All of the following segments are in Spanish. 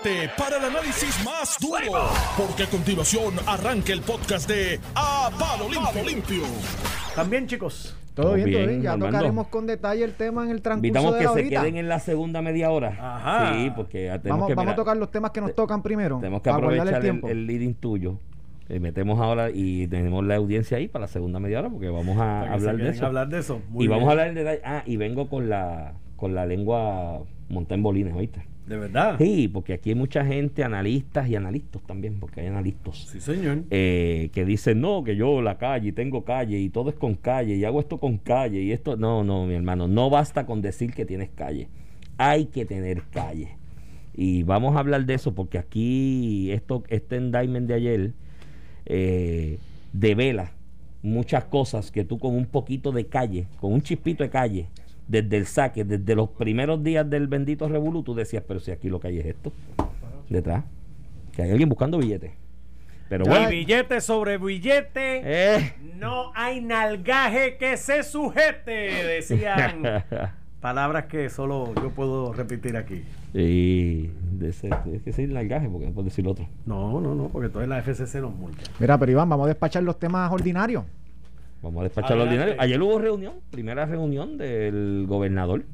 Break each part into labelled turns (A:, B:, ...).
A: prepárate para el análisis más duro, porque a continuación arranca el podcast de A Palo Limpio.
B: También, chicos.
C: Todo bien, todo
D: bien,
C: bien. Ya
D: Armando.
C: tocaremos con detalle el tema en el transcurso
D: Invitamos
C: de
D: que
C: la
D: se
C: horita.
D: queden en la segunda media hora.
B: Ajá.
D: Sí, porque tenemos
C: Vamos,
D: que
C: vamos
D: mira,
C: a tocar los temas que nos tocan primero.
D: tenemos que aprovechar
C: el
D: el,
C: tiempo.
D: el leading tuyo. Eh, metemos ahora y tenemos la audiencia ahí para la segunda media hora porque vamos a hablar de
B: hablar de eso. Muy
D: y vamos a hablar de ah y vengo con la con la lengua montada en bolines, ¿oíste?
B: De verdad.
D: Sí, porque aquí hay mucha gente, analistas y analistas también, porque hay analistas.
B: Sí, señor.
D: eh, que dicen, no, que yo la calle, y tengo calle, y todo es con calle, y hago esto con calle, y esto, no, no, mi hermano, no basta con decir que tienes calle, hay que tener calle. Y vamos a hablar de eso porque aquí esto, este indictment de ayer eh, devela muchas cosas que tú con un poquito de calle, con un chispito de calle, desde el saque, desde los primeros días del bendito Revolu, tú decías, pero si aquí lo que hay es esto, detrás, que hay alguien buscando billetes. Pero
B: Y
D: bueno,
B: billete sobre billete.
D: eh,
B: No hay nalgaje que se sujete, decían. Palabras que solo yo puedo repetir aquí.
D: y de ese, es que decir largaje porque no puedo decir otro.
B: No, no, no, porque entonces la FCC nos multa.
C: Mira, pero Iván, vamos a despachar los temas ordinarios.
D: Vamos a despachar lo ordinario. Ayer hubo reunión, primera reunión del gobernador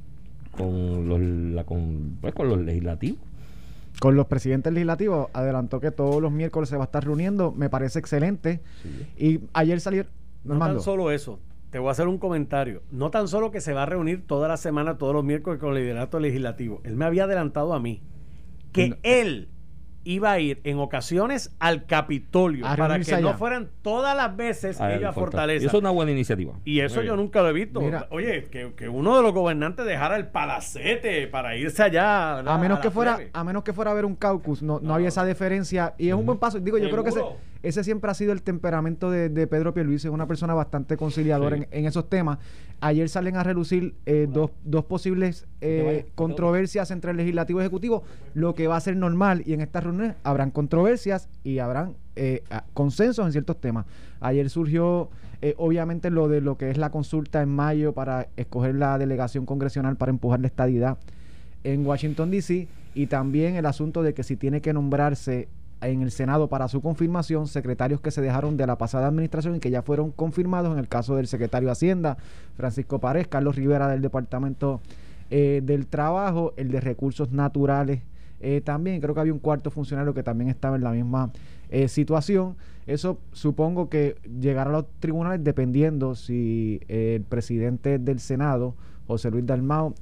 D: con los, la- con, pues, con los legislativos.
C: Con los presidentes legislativos, adelantó que todos los miércoles se va a estar reuniendo. Me parece excelente. Y ayer salieron.
B: No
C: Normando,
B: tan solo eso. Te voy a hacer un comentario. No tan solo que se va a reunir toda la semana, todos los miércoles con el liderato legislativo. Él me había adelantado a mí que
C: No.
B: él iba a ir en ocasiones al Capitolio
C: A
B: para que no fueran todas las veces
D: Ah,
B: ella
D: Fortaleza.
B: fortaleza.
D: Y eso es una buena iniciativa.
B: Y eso yo nunca lo he visto.
C: Mira.
B: Oye, que, que uno de los gobernantes dejara el palacete para irse allá. ¿verdad?
C: a menos que fuera
B: plebe.
C: a menos que fuera a ver un caucus no, no
B: No.
C: había esa deferencia y es un buen paso digo yo creo que
B: Seguro.
C: Ese siempre ha sido el temperamento de, de Pedro Pierluisi es una persona bastante conciliadora
D: Sí.
C: en, en esos temas ayer salen a relucir eh, dos, dos posibles eh, controversias entre el legislativo y ejecutivo lo que va a ser normal y en estas reuniones habrán controversias y habrán eh, consensos en ciertos temas ayer surgió eh, obviamente lo de lo que es la consulta en mayo para escoger la delegación congresional para empujar la estadidad en Washington, D.C. y también el asunto de que si tiene que nombrarse en el Senado para su confirmación secretarios que se dejaron de la pasada administración y que ya fueron confirmados en el caso del secretario de Hacienda, Francisco Párez, Carlos Rivera del Departamento eh, del Trabajo, el de Recursos Naturales eh, también, creo que había un cuarto funcionario que también estaba en la misma eh, situación. Eso supongo que llegará a los tribunales dependiendo si el presidente del Senado, José Luis Dalmao,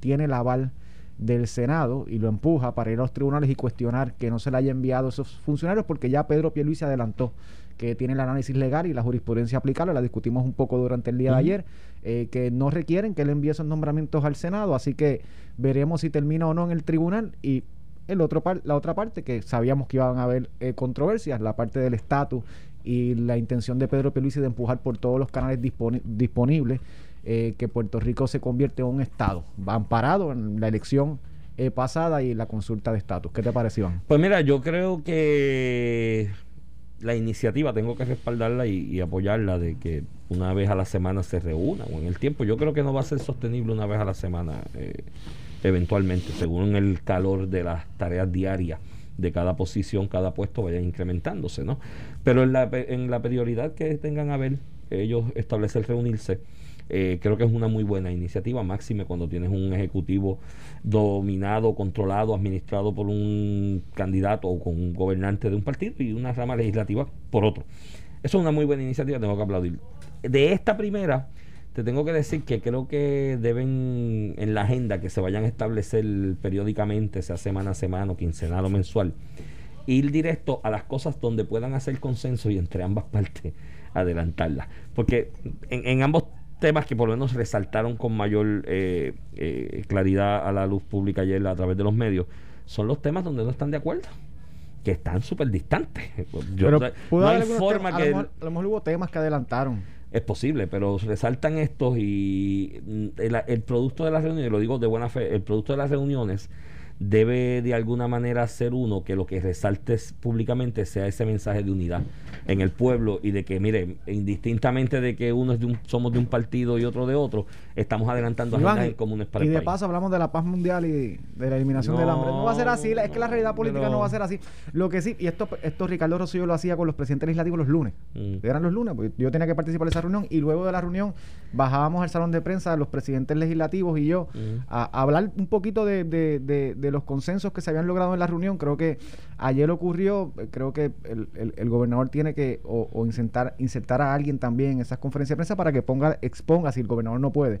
C: tiene el aval del Senado y lo empuja para ir a los tribunales y cuestionar que no se le haya enviado a esos funcionarios porque ya Pedro Pierluisi adelantó que tiene el análisis legal y la jurisprudencia aplicable, la discutimos un poco durante el día de ayer, eh, que no requieren que él envíe esos nombramientos al Senado, así que veremos si termina o no en el tribunal. Y el otro par- la otra parte que sabíamos que iban a haber eh, controversias, la parte del estatus y la intención de Pedro Pierluisi de empujar por todos los canales disponi- disponibles eh, que Puerto Rico se convierte en un estado, amparado en la elección eh, pasada y la consulta de estatus. ¿Qué te parece, Iván?
D: Pues mira, yo creo que la iniciativa tengo que respaldarla y, apoyarla de que una vez a la semana se reúna o en el tiempo. Yo creo que no va a ser sostenible una vez a la semana eh, eventualmente, según el calor de las tareas diarias de cada posición, cada puesto vaya incrementándose, ¿no? Pero en la, en la prioridad que tengan a ver ellos establecer reunirse, eh, creo que es una muy buena iniciativa, máxime cuando tienes un ejecutivo dominado, controlado, administrado por un candidato o con un gobernante de un partido y una rama legislativa por otro. Eso es una muy buena iniciativa, tengo que aplaudir. De esta primera, te tengo que decir que creo que deben en la agenda que se vayan a establecer periódicamente, sea semana a semana, o quincenal o mensual, ir directo a las cosas donde puedan hacer consenso y entre ambas partes adelantarlas. Porque en, en ambos temas que por lo menos resaltaron con mayor eh, eh, claridad a la luz pública ayer a través de los medios, son los temas donde no están de acuerdo que están súper distantes. Yo-
C: Pero
D: no hay forma
C: a,
D: que
C: lo mejor, a lo mejor hubo temas que adelantaron.
D: es posible, pero resaltan estos y mm, el, el producto de las reuniones, lo digo de buena fe, el producto de las reuniones debe de alguna manera ser uno que lo que resaltes públicamente sea ese mensaje de unidad en el pueblo y de que, mire, indistintamente de que uno es de un, somos de un partido y otro de otro, estamos adelantando
C: Iván,
D: agendas en comunes para
C: y
D: el
C: de
D: país.
C: paso hablamos de la paz mundial y de la eliminación
D: No,
C: del hambre. No va a ser así, es que la realidad política
D: pero-
C: no va a ser así. Lo que sí, y esto, esto Ricardo Rosselló lo hacía con los presidentes legislativos los lunes.
D: Mm.
C: Eran los lunes, porque yo tenía que participar de esa reunión y luego de la reunión bajábamos al salón de prensa los presidentes legislativos y yo
D: Mm.
C: a, a hablar un poquito de, de- de- de los consensos que se habían logrado en la reunión. Creo que ayer ocurrió, creo que el, el- el gobernador tiene que o, o insertar, insertar a alguien también en esas conferencias de prensa para que ponga, exponga, si el gobernador no puede,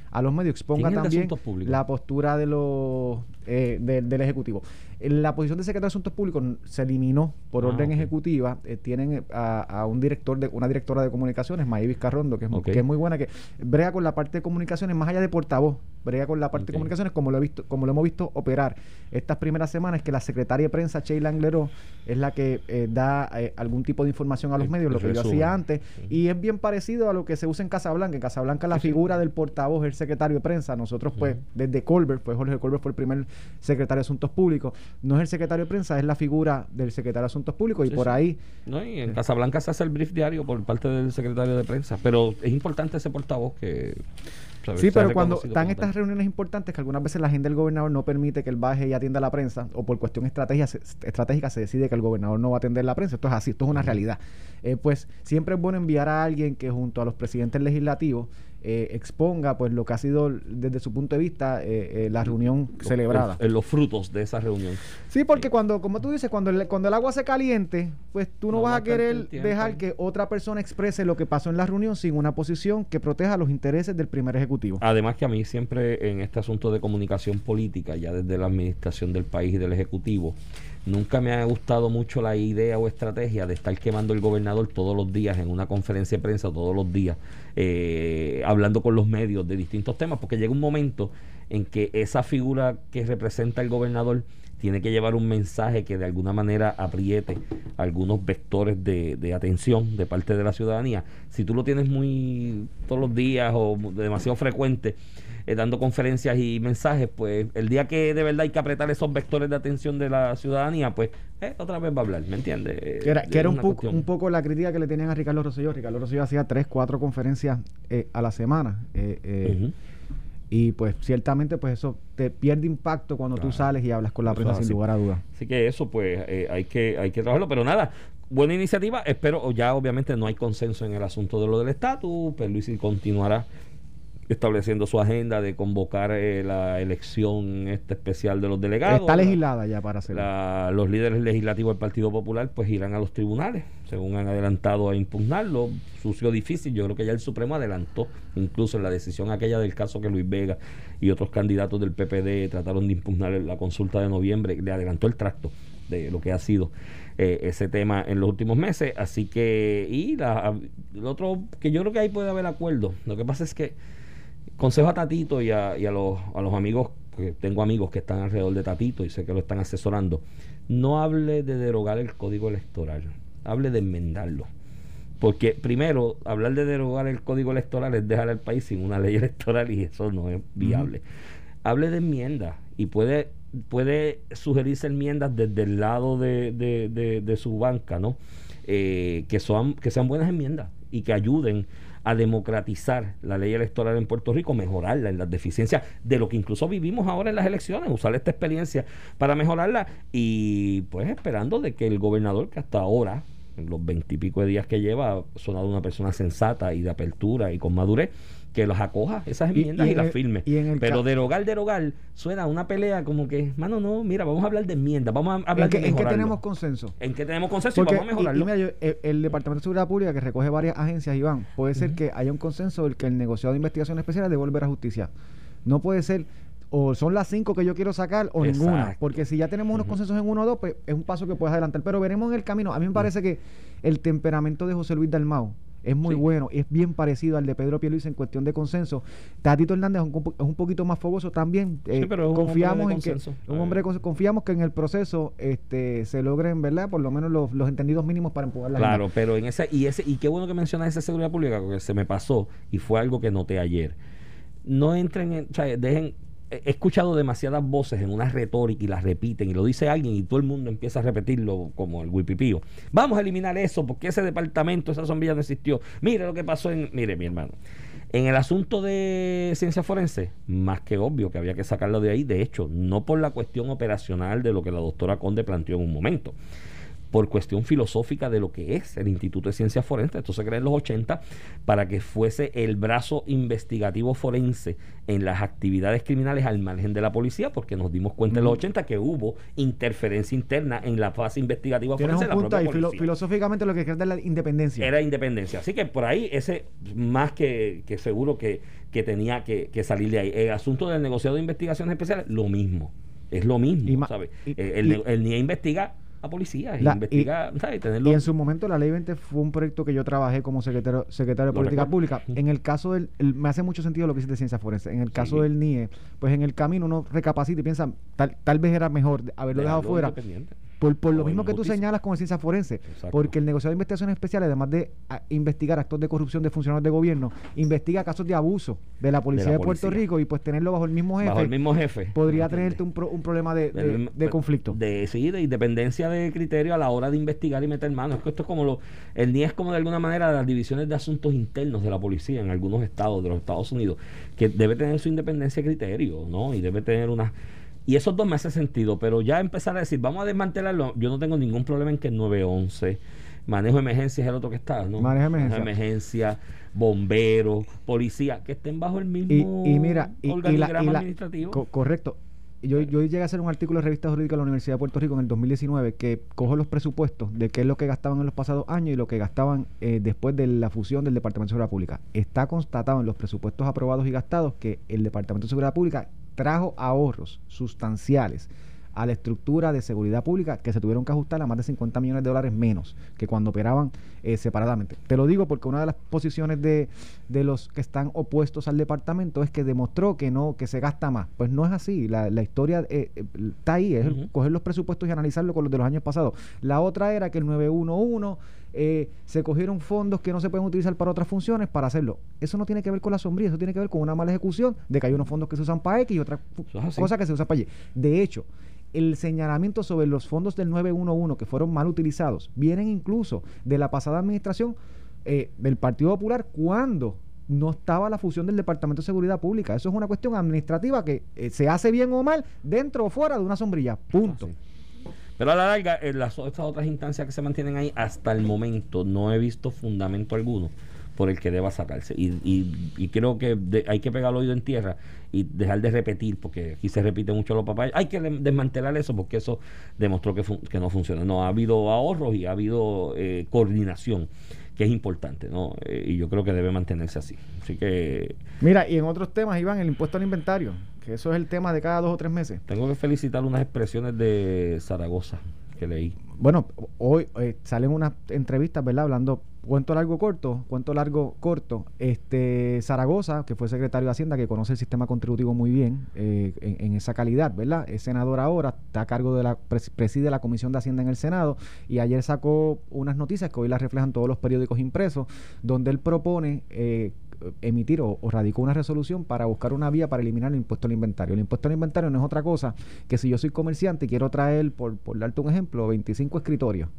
C: a los medios, exponga
D: ¿Quién es el de
C: también la postura de los eh, de- del Ejecutivo. La posición de secretario de Asuntos Públicos se eliminó por
D: Ah,
C: orden ejecutiva. Eh, tienen eh, a, a un director de una directora de comunicaciones, Mayvis Carrondo, que es, que muy buena, que brega con la parte de comunicaciones más allá de portavoz, brega con la parte de comunicaciones como lo he visto, como lo hemos visto operar. Estas primeras semanas, que la secretaria de prensa Sheila Angleró es la que eh, da eh, algún tipo de información a los medios, lo que yo hacía antes, y es bien parecido a lo que se usa en Casablanca. En Casablanca la figura del portavoz el secretario de prensa. Nosotros, pues, desde Colbert, pues Jorge Colbert fue el primer secretario de Asuntos Públicos. No es el secretario de prensa, es la figura del secretario de Asuntos Públicos.
D: Sí,
C: y por
D: sí.
C: ahí,
D: No, y en Casablanca se hace el brief diario por parte del secretario de prensa, pero es importante ese portavoz que...
C: Sí, pero cuando están estas
D: tal.
C: reuniones importantes, que algunas veces la agenda del gobernador no permite que él baje y atienda la prensa, o por cuestión estrategia, se- estratégica se decide que el gobernador no va a atender la prensa. Esto es así, esto es una realidad. Eh, pues siempre es bueno enviar a alguien que junto a los presidentes legislativos eh, exponga pues lo que ha sido desde su punto de vista eh, eh, la reunión celebrada.
D: el- los frutos de esa reunión.
C: Sí, porque cuando, como tú dices, cuando el, cuando el agua se caliente, pues tú no,
D: No
C: vas
D: va
C: a querer dejar que otra persona exprese lo que pasó en la reunión sin una posición que proteja los intereses del primer ejecutivo.
D: Además que a mí siempre en este asunto de comunicación política, ya desde la administración del país y del Ejecutivo, nunca me ha gustado mucho la idea o estrategia de estar quemando el gobernador todos los días en una conferencia de prensa, todos los días, eh, hablando con los medios de distintos temas, porque llega un momento en que esa figura que representa el gobernador tiene que llevar un mensaje que de alguna manera apriete algunos vectores de, de atención de parte de la ciudadanía. Si tú lo tienes muy todos los días o demasiado frecuente, eh, dando conferencias y mensajes, pues el día que de verdad hay que apretar esos vectores de atención de la ciudadanía, pues eh, otra vez va a hablar, ¿me entiendes? Eh,
C: Que era, que era un, poco, un poco la crítica que le tenían a Ricardo Rosselló. Ricardo Rosselló hacía tres, cuatro conferencias a la semana. Y pues ciertamente pues eso te pierde impacto cuando tú sales y hablas con la prensa sin
D: así.
C: lugar a dudas.
D: Así que eso, pues, eh, hay que hay que trabajarlo. Pero nada, buena iniciativa. Espero, ya obviamente no hay consenso en el asunto de lo del estatus. Pero Luis continuará estableciendo su agenda de convocar eh, la elección este especial de los delegados.
C: Está
D: La-
C: legislada ya para hacerlo.
D: la- los líderes legislativos del Partido Popular pues irán a los tribunales, según han adelantado a impugnarlo. Sucio difícil, yo creo que ya el Supremo adelantó, incluso en la decisión aquella del caso que Luis Vega y otros candidatos del PPD trataron de impugnar la consulta de noviembre, le adelantó el tracto de lo que ha sido eh, ese tema en los últimos meses. Así que, y la, lo otro, que yo creo que ahí puede haber acuerdo. Lo que pasa es que consejo a Tatito y a, y a los, a los amigos, que tengo amigos que están alrededor de Tatito y sé que lo están asesorando, no hable de derogar el código electoral, hable de enmendarlo. Porque primero, hablar de derogar el código electoral es dejar al país sin una ley electoral y eso no es viable. Hable de enmiendas y puede, puede sugerirse enmiendas desde el lado de, de- de- de su banca, ¿no? Eh, que, son, que sean buenas enmiendas y que ayuden a democratizar la ley electoral en Puerto Rico, mejorarla en las deficiencias de lo que incluso vivimos ahora en las elecciones, usar esta experiencia para mejorarla y pues esperando de que el gobernador que hasta ahora, en los veintipico de días que lleva, ha sonado una persona sensata y de apertura y con madurez, que los acoja esas enmiendas y, las firme.
C: y en el
D: Pero derogar, derogar, suena a una pelea como que, mano, no, mira, vamos a hablar de enmiendas, vamos a hablar
C: ¿En qué,
D: de
C: en qué tenemos consenso?
D: ¿En qué tenemos consenso y vamos a mejorarlo?
C: y mira, yo- el, el Departamento de Seguridad Pública, que recoge varias agencias, Iván, puede ser que haya un consenso del que el negociado de investigación especial debe volver a justicia. No puede ser, o son las cinco que yo quiero sacar, o ninguna. Porque si ya tenemos unos consensos en uno o dos, pues es un paso que puedes adelantar. Pero veremos en el camino. A mí me parece que el temperamento de José Luis Dalmau es muy
D: Sí.
C: bueno, es bien parecido al de Pedro Pierluisi en cuestión de consenso. Tatito Hernández es un, compo- es un poquito más fogoso también.
D: Sí,
C: eh,
D: pero es un
C: confiamos en que un hombre de confiamos que en el proceso este se logren, ¿verdad? Por lo menos los, los entendidos mínimos para empujar la
D: Claro,
C: agenda.
D: pero en ese y ese y qué bueno que mencionas esa seguridad pública porque se me pasó y fue algo que noté ayer. No entren en, o sea, dejen he escuchado demasiadas voces en una retórica y las repiten y lo dice alguien y todo el mundo empieza a repetirlo como el wipipío. Vamos a eliminar eso porque ese departamento, esa sombrilla no existió. Mire lo que pasó en... Mire, mi hermano. En el asunto de ciencia forense, más que obvio que había que sacarlo de ahí, de hecho, no por la cuestión operacional de lo que la doctora Conde planteó en un momento, por cuestión filosófica de lo que es el Instituto de Ciencias Forenses. Esto se creó en los 80 para que fuese el brazo investigativo forense en las actividades criminales al margen de la policía, porque nos dimos cuenta en los 80 que hubo interferencia interna en la fase investigativa
C: forense.
D: Un
C: punto ahí, filosóficamente lo que es la independencia.
D: Era independencia. Así que por ahí ese más que, seguro que, tenía que, salir de ahí. El asunto del negociado de investigaciones especiales, lo mismo. Es lo mismo, ¿sabes? el, el NIE investiga a policía y investigar,
C: y, y en su momento la ley 20 fue un proyecto que yo trabajé como secretario, secretario de Política Pública. En el caso del, me hace mucho sentido lo que dice de ciencia forense. En el caso del NIE, pues en el camino uno recapacita y piensa, tal, tal vez era mejor haberlo dejado fuera. Por, lo mismo que tú señalas con ciencia forense. Porque el negociado de investigaciones especiales, además de investigar actos de corrupción de funcionarios de gobierno, investiga casos de abuso de la policía de, Puerto Rico y pues tenerlo bajo el mismo jefe.
D: Bajo el mismo jefe.
C: Podría tenerte un, un problema de, de, conflicto.
D: De, sí, de independencia de criterio a la hora de investigar y meter manos. Es que esto es como lo. El NIE es como de alguna manera las divisiones de asuntos internos de la policía en algunos estados de los Estados Unidos, que debe tener su independencia de criterio, ¿no? Y debe tener una y esos dos me hace sentido, pero ya empezar a decir, vamos a desmantelarlo, yo no tengo ningún problema en que el 911, manejo de emergencia es el otro que está, ¿no?
C: Manejo de
D: emergencia. bomberos, policía, que estén bajo el mismo
C: y, mira, y, organigrama administrativo. correcto. Yo, yo llegué a hacer un artículo de revista jurídica de la Universidad de Puerto Rico en el 2019 que cojo los presupuestos de qué es lo que gastaban en los pasados años y lo que gastaban eh, después de la fusión del Departamento de Seguridad Pública. Está constatado en los presupuestos aprobados y gastados que el Departamento de Seguridad Pública trajo ahorros sustanciales a la estructura de seguridad pública que se tuvieron que ajustar a más de 50 millones de dólares menos que cuando operaban eh, separadamente. Te lo digo porque una de las posiciones de, de, los que están opuestos al departamento es que demostró que no, que se gasta más. Pues no es así. La, la historia eh, eh, está ahí, es coger los presupuestos y analizarlo con los de los años pasados. La otra era que el 911 eh, se cogieron fondos que no se pueden utilizar para otras funciones para hacerlo. Eso no tiene que ver con la sombría, eso tiene que ver con una mala ejecución de que hay unos fondos que se usan para X y otras cosas que se usan para Y. De hecho, el señalamiento sobre los fondos del 911 que fueron mal utilizados vienen incluso de la pasada administración eh, del Partido Popular cuando no estaba la fusión del Departamento de Seguridad Pública. Eso es una cuestión administrativa que eh, se hace bien o mal dentro o fuera de una sombrilla. Punto.
D: Pero a la larga, en las, estas otras instancias que se mantienen ahí, hasta el momento no he visto fundamento alguno por el que deba sacarse. Y, creo que hay que pegar el oído en tierra y dejar de repetir, porque aquí se repite mucho los papás. Hay que desmantelar eso porque eso demostró que, que no funciona. No, ha habido ahorros y ha habido eh, coordinación que es importante, ¿no? Eh, y yo creo que debe mantenerse así. Así que...
C: Mira, y en otros temas, Iván, el impuesto al inventario que eso es el tema de cada dos o tres meses.
D: Tengo que felicitar unas expresiones de Zaragoza que leí.
C: Bueno, hoy eh, salen unas entrevistas, ¿verdad? Hablando cuento largo corto, cuento largo corto. Este Zaragoza, que fue secretario de Hacienda, que conoce el sistema contributivo muy bien eh, en, esa calidad, ¿verdad? Es senador ahora, está a cargo de la preside la Comisión de Hacienda en el Senado y ayer sacó unas noticias que hoy las reflejan todos los periódicos impresos, donde él propone eh, emitir o, radicó una resolución para buscar una vía para eliminar el impuesto al inventario. El impuesto al inventario no es otra cosa que si yo soy comerciante y quiero traer, por, por darte un ejemplo, 25 escritorios,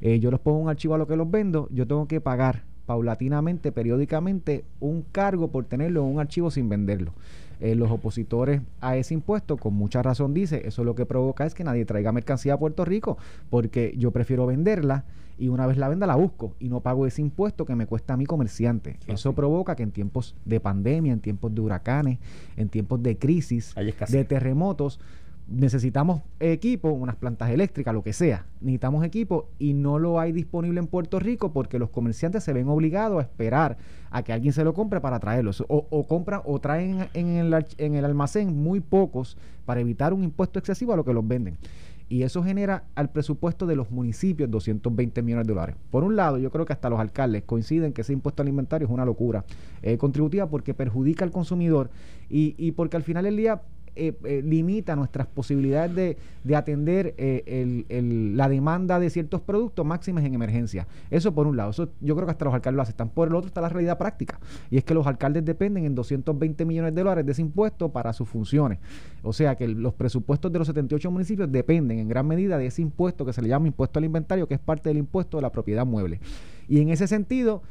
C: eh, yo los pongo un archivo a lo que los vendo, yo tengo que pagar paulatinamente, periódicamente, un cargo por tenerlo en un archivo sin venderlo. Eh, los opositores a ese impuesto, con mucha razón dice, eso lo que provoca es que nadie traiga mercancía a Puerto Rico, porque yo prefiero venderla y una vez la venda la busco y no pago ese impuesto que me cuesta a mi comerciante. Eso provoca que en tiempos de pandemia, en tiempos de huracanes, en tiempos de crisis, de terremotos, necesitamos equipo, unas plantas eléctricas, lo que sea. Necesitamos equipo y no lo hay disponible en Puerto Rico porque los comerciantes se ven obligados a esperar a que alguien se lo compre para traerlo. O, compran o traen en el, en el almacén muy pocos para evitar un impuesto excesivo a lo que los venden. Y eso genera al presupuesto de los municipios 220 millones de dólares. Por un lado, yo creo que hasta los alcaldes coinciden que ese impuesto alimentario es una locura eh, contributiva porque perjudica al consumidor y, y porque al final del día eh, eh, limita nuestras posibilidades de, de atender eh, el- la demanda de ciertos productos máximas en emergencia. Eso por un lado. Eso yo creo que hasta los alcaldes lo aceptan. Por el otro está la realidad práctica. Y es que los alcaldes dependen en 220 millones de dólares de ese impuesto para sus funciones. O sea que los presupuestos de los 78 municipios dependen en gran medida de ese impuesto que se le llama impuesto al inventario, que es parte del impuesto de la propiedad mueble. Y en ese sentido,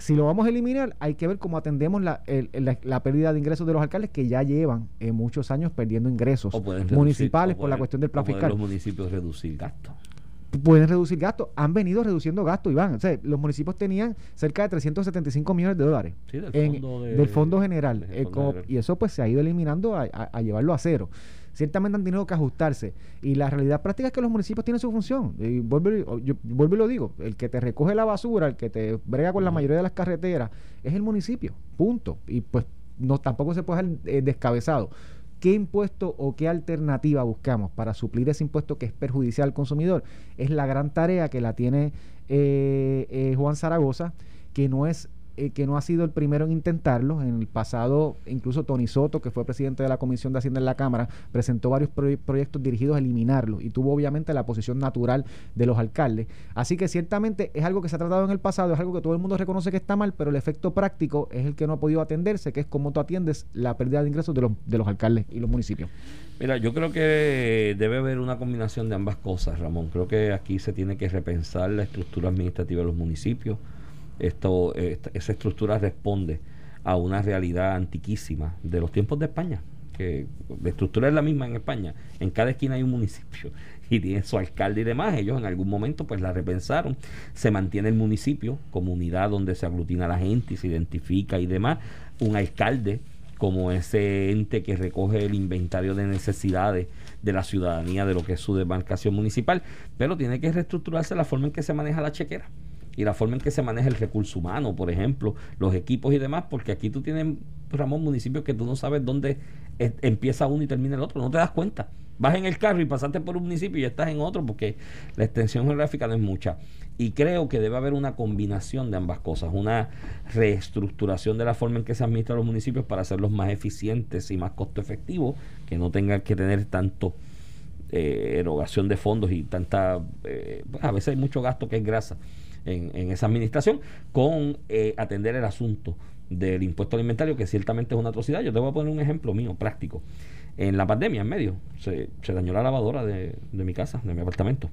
C: si lo vamos a eliminar, hay que ver cómo atendemos la, el- la, la pérdida de ingresos de los alcaldes que ya llevan eh, muchos años perdiendo ingresos
D: reducir-
C: municipales por la cuestión del plan fiscal.
D: los municipios reducir gastos.
C: Pueden reducir gastos. Han venido reduciendo gastos, Iván. O sea, los municipios tenían cerca de 375 millones de dólares
D: Sí, del
C: en-
D: fondo de-
C: del fondo general.
D: del
C: eh,
D: fondo
C: como-
D: general.
C: y eso pues se ha ido eliminando a, a- a llevarlo a cero. Ciertamente han tenido que ajustarse. Y la realidad práctica es que los municipios tienen su función. Y vuelvo, y- yo vuelvo y lo digo. El que te recoge la basura, el que te brega con la mayoría de las carreteras, es el municipio. Punto. Y pues no tampoco se puede dejar eh, descabezado. ¿Qué impuesto o qué alternativa buscamos para suplir ese impuesto que es perjudicial al consumidor? Es la gran tarea que la tiene eh, eh, Juan Zaragoza, que no es eh, que no ha sido el primero en intentarlo. En el pasado, incluso Tony Soto, que fue presidente de la Comisión de Hacienda en la Cámara, presentó varios proye- proyectos dirigidos a eliminarlo y tuvo obviamente la posición natural de los alcaldes. Así que ciertamente es algo que se ha tratado en el pasado, es algo que todo el mundo reconoce que está mal, pero el efecto práctico es el que no ha podido atenderse, que es cómo tú atiendes la pérdida de ingresos de los, de los alcaldes y los municipios.
D: Mira, yo creo que debe haber una combinación de ambas cosas, Ramón. Creo que aquí se tiene que repensar la estructura administrativa de los municipios. Esto, esta- esa estructura responde a una realidad antiquísima de los tiempos de España, que la estructura es la misma en España. En cada esquina hay un municipio y tiene su alcalde y demás. Ellos en algún momento pues la repensaron. Se mantiene el municipio como unidad donde se aglutina la gente y se identifica y demás. Un alcalde como ese ente que recoge el inventario de necesidades de la ciudadanía de lo que es su demarcación municipal, pero tiene que reestructurarse la forma en que se maneja la chequera y la forma en que se maneja el recurso humano, por ejemplo, los equipos y demás, porque aquí tú tienes, Ramón, municipios que tú no sabes dónde eh, empieza uno y termina el otro, no te das cuenta. Vas en el carro y pasaste por un municipio y estás en otro porque la extensión geográfica no es mucha. Y creo que debe haber una combinación de ambas cosas, una reestructuración de la forma en que se administran los municipios para hacerlos más eficientes y más costo efectivos, que no tengan que tener tanto eh, erogación de fondos y tanta... eh, pues, a veces hay mucho gasto que es grasa en, en esa administración, con eh, atender el asunto del impuesto al inventario, que ciertamente es una atrocidad. Yo te voy a poner un ejemplo mío, práctico. En la pandemia, en medio, se, se dañó la lavadora de, de mi casa, de mi apartamento.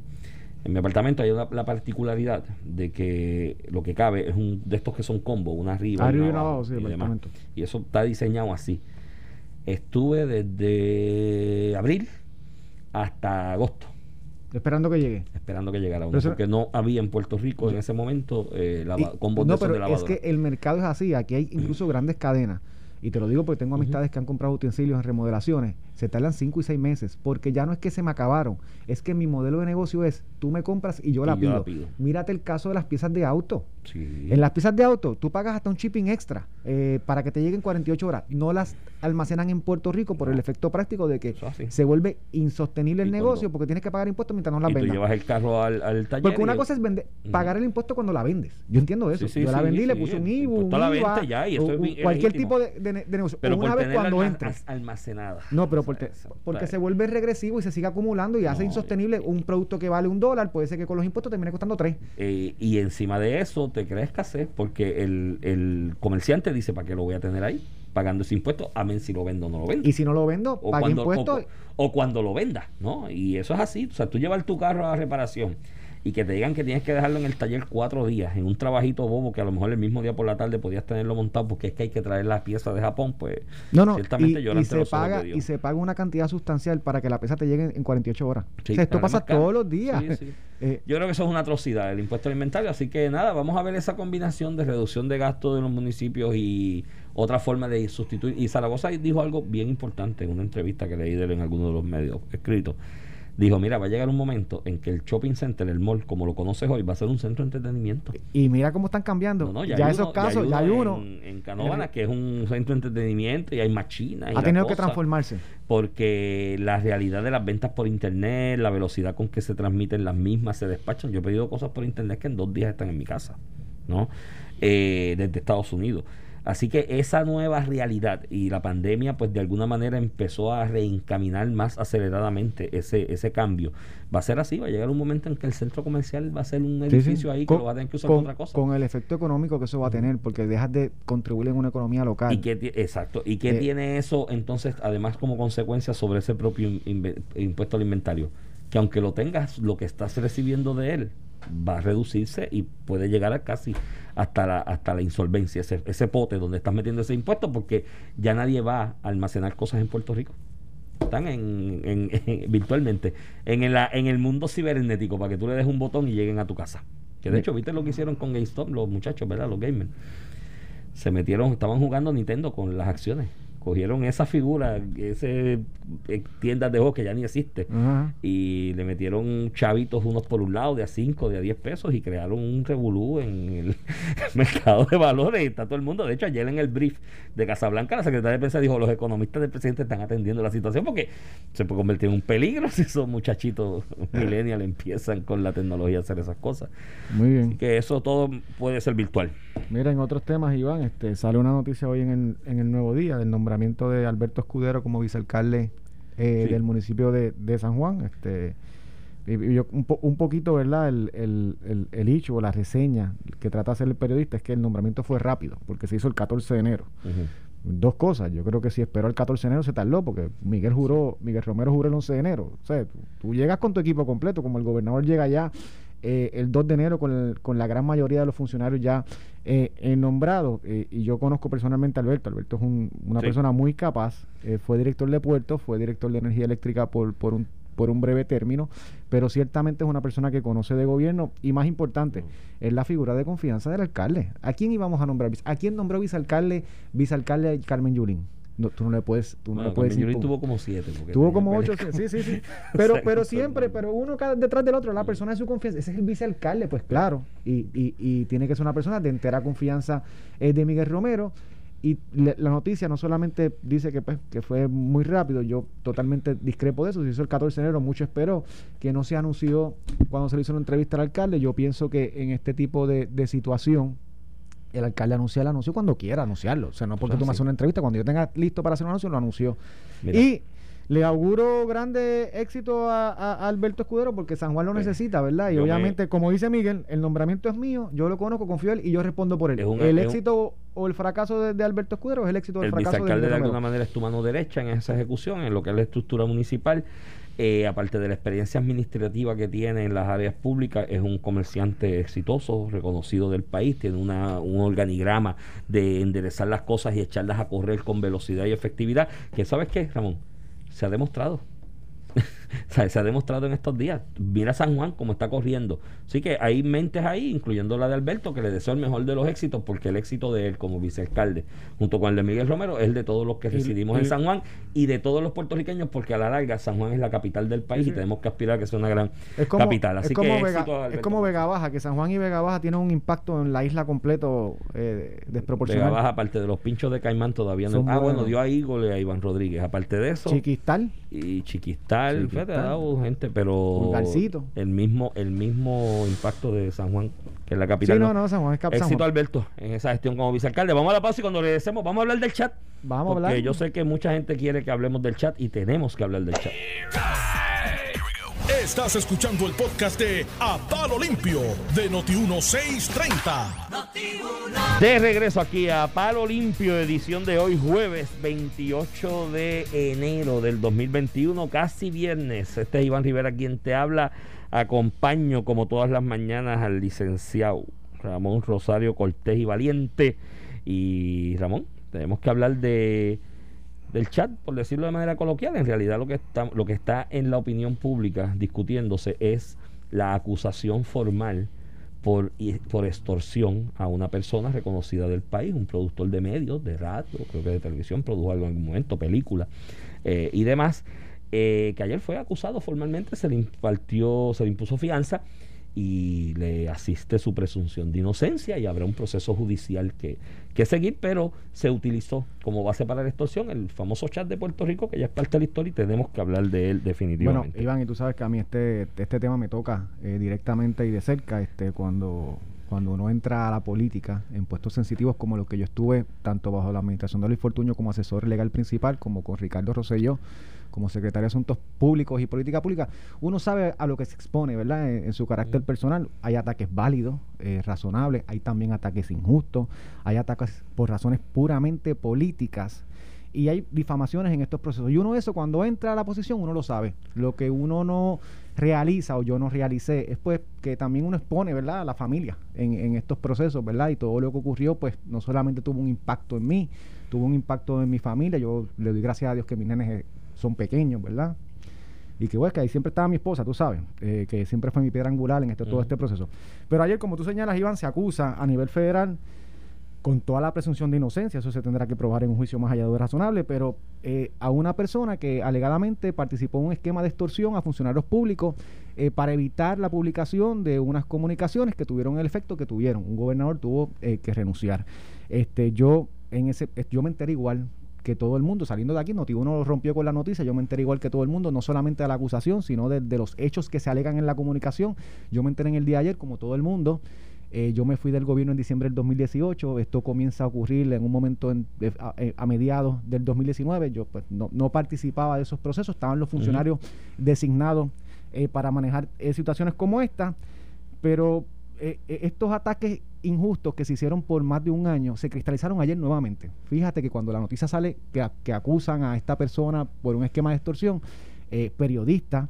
D: En mi apartamento hay la particularidad de que lo que cabe es un de estos que son combo, una arriba,
C: Arriba
D: una abajo
C: abajo, sí,
D: y demás.
C: apartamento.
D: Y eso está diseñado así. Estuve desde abril hasta agosto
C: Esperando que llegue.
D: esperando que llegara uno,
C: Pero
D: porque no había en Puerto Rico en ese momento eh,
C: Y-
D: combos
C: no, pero
D: de
C: es
D: lavadora.
C: que el mercado es así. Aquí hay incluso grandes cadenas. Y te lo digo porque tengo amistades que han comprado utensilios en remodelaciones. Se tardan 5 y 6 meses. Porque ya no es que se me acabaron. Es que mi modelo de negocio es tú me compras y yo,
D: Y
C: la,
D: yo
C: pido.
D: la pido.
C: Mírate el caso de las piezas de auto.
D: Sí.
C: En las piezas de auto, tú pagas hasta un shipping extra eh, para que te lleguen 48 horas. No las almacenan en Puerto Rico por el efecto práctico de que se vuelve insostenible el negocio porque tienes que pagar impuestos mientras no las
D: y tú
C: vendas.
D: llevas el carro al, al taller.
C: Porque una cosa es vender, pagar el impuesto cuando la vendes. Yo entiendo eso.
D: Sí, sí,
C: Yo la vendí, le puse un IBU, un IVA,
D: venta ya, y eso
C: o-
D: es
C: o
D: bien- es
C: cualquier
D: legítimo.
C: tipo de, de ne- de negocio.
D: Pero
C: una vez cuando
D: alma-
C: entre.
D: as- almacenada.
C: No, pero porque, porque se vuelve regresivo y se sigue acumulando y hace insostenible un producto que vale un dólar, puede ser que con los impuestos termine costando tres.
D: eh, y encima de eso te crea escasez porque el, el comerciante dice, ¿para qué lo voy a tener ahí? Pagando ese impuesto, amén si lo vendo o no lo vendo.
C: Y si no lo vendo,
D: o
C: pague
D: cuando,
C: impuestos.
D: o, o cuando lo vendas, ¿no? Y eso es así. O sea, tú llevas tu carro a reparación y que te digan que tienes que dejarlo en el taller cuatro días, en un trabajito bobo que a lo mejor el mismo día por la tarde podías tenerlo montado porque es que hay que traer las piezas de Japón, pues
C: No, no,
D: ciertamente
C: y,
D: llora
C: y se paga, y se paga una cantidad sustancial para que la pieza te llegue en 48 horas.
D: Sí,
C: o sea, esto pasa todos los días.
D: Sí, sí.
C: Eh,
D: Yo creo que eso es una atrocidad, el impuesto al inventario. Así que nada, vamos a ver esa combinación de reducción de gastos de los municipios y otra forma de sustituir. Y Zaragoza dijo algo bien importante en una entrevista que leí de él en alguno de los medios escritos. Dijo, mira, va a llegar un momento en que el shopping center, el mall, como lo conoces hoy, va a ser un centro de entretenimiento.
C: y mira cómo están cambiando.
D: No, no,
C: ya esos casos, ya hay uno.
D: En, en Canóvanas, que es un centro de entretenimiento y hay machinas.
C: ha tenido que transformarse.
D: Porque la realidad de las ventas por internet, la velocidad con que se transmiten las mismas, se despachan. Yo he pedido cosas por internet que en dos días están en mi casa, ¿no? Eh, desde Estados Unidos. Así que esa nueva realidad y la pandemia pues de alguna manera empezó a reencaminar más aceleradamente ese, ese cambio. Va a ser así, va a llegar un momento en que el centro comercial va a ser un edificio ahí que lo va a tener que usar
C: con,
D: otra cosa.
C: Con el efecto económico que eso va a tener, porque dejas de contribuir en una economía local.
D: ¿Y qué, exacto. ¿Y qué eh, tiene eso entonces además como consecuencia sobre ese propio impuesto al inventario? Que aunque lo tengas, lo que estás recibiendo de él va a reducirse y puede llegar a casi hasta la, hasta la insolvencia, ese, ese pote donde estás metiendo ese impuesto, porque ya nadie va a almacenar cosas en Puerto Rico. Están en, en, virtualmente en, el, en el mundo cibernético para que tú le des un botón y lleguen a tu casa. Que de hecho, viste lo que hicieron con GameStop, los muchachos, ¿verdad? Los gamers. Se metieron, estaban jugando Nintendo con las acciones cogieron esa figura, ese eh, tiendas de juegos que ya ni existe, y le metieron chavitos unos por un lado de a 5, de a 10 pesos y crearon un revolú en el mercado de valores y está todo el mundo. De hecho, ayer en el brief de Casablanca, la secretaria de prensa dijo, los economistas del presidente están atendiendo la situación porque se puede convertir en un peligro si esos muchachitos millennials empiezan con la tecnología a hacer esas cosas. Muy bien. que eso todo puede ser virtual.
C: Mira, en otros temas, Iván, este, sale una noticia hoy en el, en el Nuevo Día del nombramiento de Alberto Escudero como vicealcalde eh, del municipio de, San Juan. Este, y yo, un, un, poquito, ¿verdad? El, el, el, hecho o la reseña que trata de hacer el periodista es que el nombramiento fue rápido, porque se hizo el 14 de enero. Dos cosas, yo creo que si esperó el 14 de enero se tardó, porque Miguel juró, Miguel Romero juró el 11 de enero. O sea, tú llegas con tu equipo completo, como el gobernador llega ya eh, el 2 de enero con, con, la gran mayoría de los funcionarios ya eh, nombrados. Eh, y yo conozco personalmente a Alberto. Alberto es una persona muy capaz. Eh, fue director de puertos, fue director de energía eléctrica por, por, un, por un breve término, pero ciertamente es una persona que conoce de gobierno y más importante, es la figura de confianza del alcalde. ¿A quién íbamos a nombrar? ¿A quién nombró vicealcalde, vicealcalde Carmen Yulín? No, tú no le puedes, tú no le puedes
D: decir. tuvo como siete.
C: Tuvo como ocho, sí, sí, sí. Pero, pero siempre, pero uno cada, detrás del otro, la persona de su confianza. Ese es el vicealcalde, pues claro. Y, y, y tiene que ser una persona de entera confianza eh, de Miguel Romero. Y la noticia no solamente dice que, pues, que fue muy rápido, yo totalmente discrepo de eso. Se hizo el 14 de enero, mucho espero que no se anunció cuando se le hizo una entrevista al alcalde. Yo pienso que en este tipo de, de situación, el alcalde anuncia el anuncio cuando quiera anunciarlo. O sea, no porque tú me haces una entrevista, cuando yo tenga listo para hacer un anuncio, lo anunció. Y le auguro grande éxito a, Alberto Escudero porque San Juan lo necesita, ¿verdad? Y obviamente, como dice Miguel, el nombramiento es mío, yo lo conozco, confío en él y yo respondo por él. el éxito o el fracaso de, Alberto Escudero es el éxito del fracaso
D: de El vicealcalde de alguna manera es tu mano derecha en esa ejecución, en lo que es la estructura municipal eh, aparte de la experiencia administrativa que tiene en las áreas públicas, es un comerciante exitoso, reconocido del país, tiene una, un organigrama de enderezar las cosas y echarlas a correr con velocidad y efectividad, que sabes qué, Ramón, se ha demostrado. se ha demostrado en estos días. Mira San Juan como está corriendo. Así que hay mentes ahí, incluyendo la de Alberto, que le deseo el mejor de los éxitos, porque el éxito de él como vicealcalde, junto con el de Miguel Romero, es el de todos los que residimos en San Juan y de todos los puertorriqueños, porque a la larga San Juan es la capital del país y tenemos que aspirar a que sea una gran capital. Así
C: es como, Vega, es como Vega Baja, que San Juan y Vega Baja tienen un impacto en la isla completo eh, desproporcionado.
D: Vega Baja, aparte de los pinchos de Caimán, todavía no. Ah, bueno, dio a Igor y a Iván Rodríguez. Aparte de eso.
C: Chiquistal.
D: Y Chiquistal, Chiquistal gente, pero el mismo, el mismo impacto de San Juan, que es la capital.
C: Sí, no, no, San Juan es
D: Éxito San Juan. Alberto en esa gestión como vicealcalde. Vamos a la pausa y cuando regresemos vamos a hablar del chat.
C: Vamos
D: a
C: hablar.
D: yo sé que mucha gente quiere que hablemos del chat y tenemos que hablar del chat.
A: Estás escuchando el podcast de A Palo Limpio de Noti1630.
D: De regreso aquí a Palo Limpio, edición de hoy, jueves 28 de enero del 2021, casi viernes. Este es Iván Rivera quien te habla. Acompaño como todas las mañanas al licenciado Ramón Rosario Cortés y Valiente. Y Ramón, tenemos que hablar de del chat, por decirlo de manera coloquial. En realidad lo que está, lo que está en la opinión pública discutiéndose es la acusación formal por, por extorsión a una persona reconocida del país, un productor de medios, de radio, creo que de televisión, produjo algo en algún momento, película eh, y demás, eh, que ayer fue acusado formalmente, se le impartió, se le impuso fianza y le asiste su presunción de inocencia y habrá un proceso judicial que, que seguir, pero se utilizó como base para la extorsión el famoso chat de Puerto Rico, que ya es parte de la historia y tenemos que hablar de él definitivamente.
C: Bueno, Iván, y tú sabes que a mí este, este tema me toca eh, directamente y de cerca, este cuando cuando uno entra a la política en puestos sensitivos como los que yo estuve, tanto bajo la administración de Luis Fortuño como asesor legal principal, como con Ricardo Rosselló, como secretario de Asuntos Públicos y Política Pública, uno sabe a lo que se expone, ¿verdad? En, su carácter personal. Hay ataques válidos, eh, razonables, hay también ataques injustos, hay ataques por razones puramente políticas y hay difamaciones en estos procesos. Y uno eso cuando entra a la posición uno lo sabe. Lo que uno no realiza o yo no realicé es pues que también uno expone, ¿verdad? A la familia en, en estos procesos, ¿verdad? Y todo lo que ocurrió pues no solamente tuvo un impacto en mí, tuvo un impacto en mi familia. Yo le doy gracias a Dios que mis nenes son pequeños, ¿verdad? Y que, bueno, que ahí siempre estaba mi esposa, tú sabes, eh, que siempre fue mi piedra angular en este, todo este proceso. Pero ayer, como tú señalas, Iván, se acusa a nivel federal con toda la presunción de inocencia, eso se tendrá que probar en un juicio más allá de razonable, pero eh, a una persona que alegadamente participó en un esquema de extorsión a funcionarios públicos eh, para evitar la publicación de unas comunicaciones que tuvieron el efecto que tuvieron. Un gobernador tuvo eh, que renunciar. Este, yo en ese, yo me enteré igual que todo el mundo, saliendo de aquí, Noti uno rompió con la noticia, yo me enteré igual que todo el mundo, no solamente de la acusación, sino de, de los hechos que se alegan en la comunicación. Yo me enteré en el día de ayer, como todo el mundo. Eh, yo me fui del gobierno en diciembre del 2018, esto comienza a ocurrir en un momento eh, a, mediados del 2019, yo pues no, no, participaba de esos procesos, estaban los funcionarios designados eh, para manejar situaciones como esta, pero estos ataques injustos que se hicieron por más de un año se cristalizaron ayer nuevamente. Fíjate que cuando la noticia sale que, acusan a esta persona por un esquema de extorsión, periodista,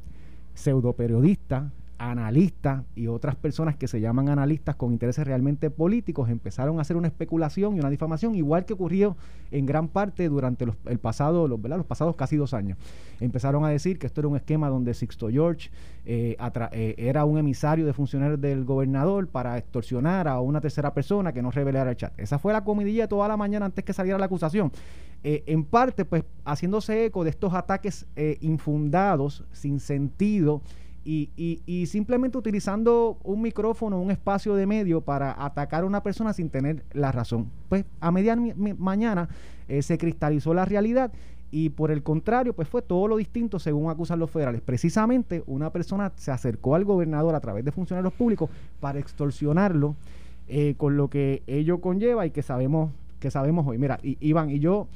C: pseudo periodista, analistas y otras personas que se llaman analistas con intereses realmente políticos empezaron a hacer una especulación y una difamación, igual que ocurrió en gran parte durante los, el pasado, los, los pasados casi dos años. Empezaron a decir que esto era un esquema donde Sixto George eh, eh, era un emisario de funcionarios del gobernador para extorsionar a una tercera persona que no revelara el chat. Esa fue la comidilla toda la mañana antes que saliera la acusación. Eh, en parte, pues, haciéndose eco de estos ataques infundados, sin sentido, y, simplemente utilizando un micrófono, un espacio de medio para atacar a una persona sin tener la razón. Pues a media mañana eh, se cristalizó la realidad y por el contrario, pues fue todo lo distinto según acusan los federales. Precisamente una persona se acercó al gobernador a través de funcionarios públicos para extorsionarlo eh, con lo que ello conlleva y que sabemos que sabemos hoy. Mira, Iván y yo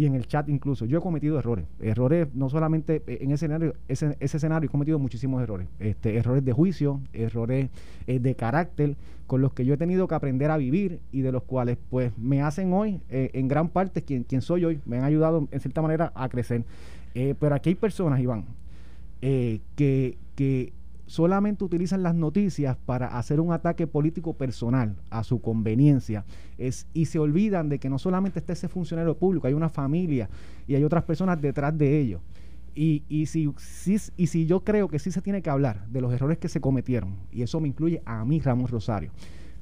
C: y en el chat incluso. Yo he cometido errores, errores no solamente en ese escenario, ese, escenario he cometido muchísimos errores, este, errores de juicio, errores eh, de carácter, con los que yo he tenido que aprender a vivir y de los cuales pues me hacen hoy, eh, en gran parte, quien, soy hoy, me han ayudado en cierta manera a crecer. Eh, pero aquí hay personas, Iván, que, que solamente utilizan las noticias para hacer un ataque político personal a su conveniencia es, y se olvidan de que no solamente está ese funcionario público, hay una familia y hay otras personas detrás de ellos. Y, y, si, si, y si yo creo que sí se tiene que hablar de los errores que se cometieron, y eso me incluye a mí, Ramos Rosario,